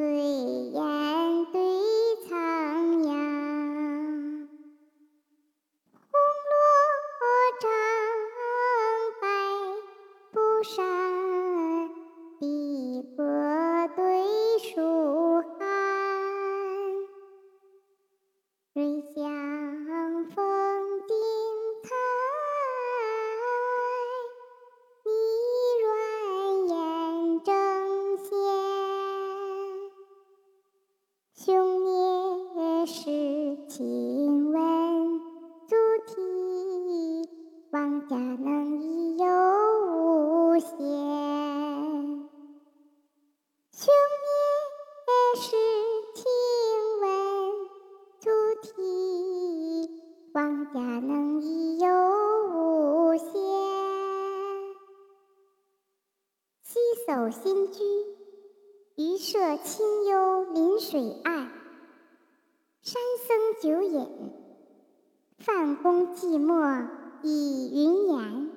对雁对苍崖红罗帐白布衫碧波对树寒是亲闻祖题，王家能益有无限。兄灭时亲闻祖题，王家能益有无限。西叟新居，渔舍清幽临水岸。山僧久饮，范公寂寞倚云岩。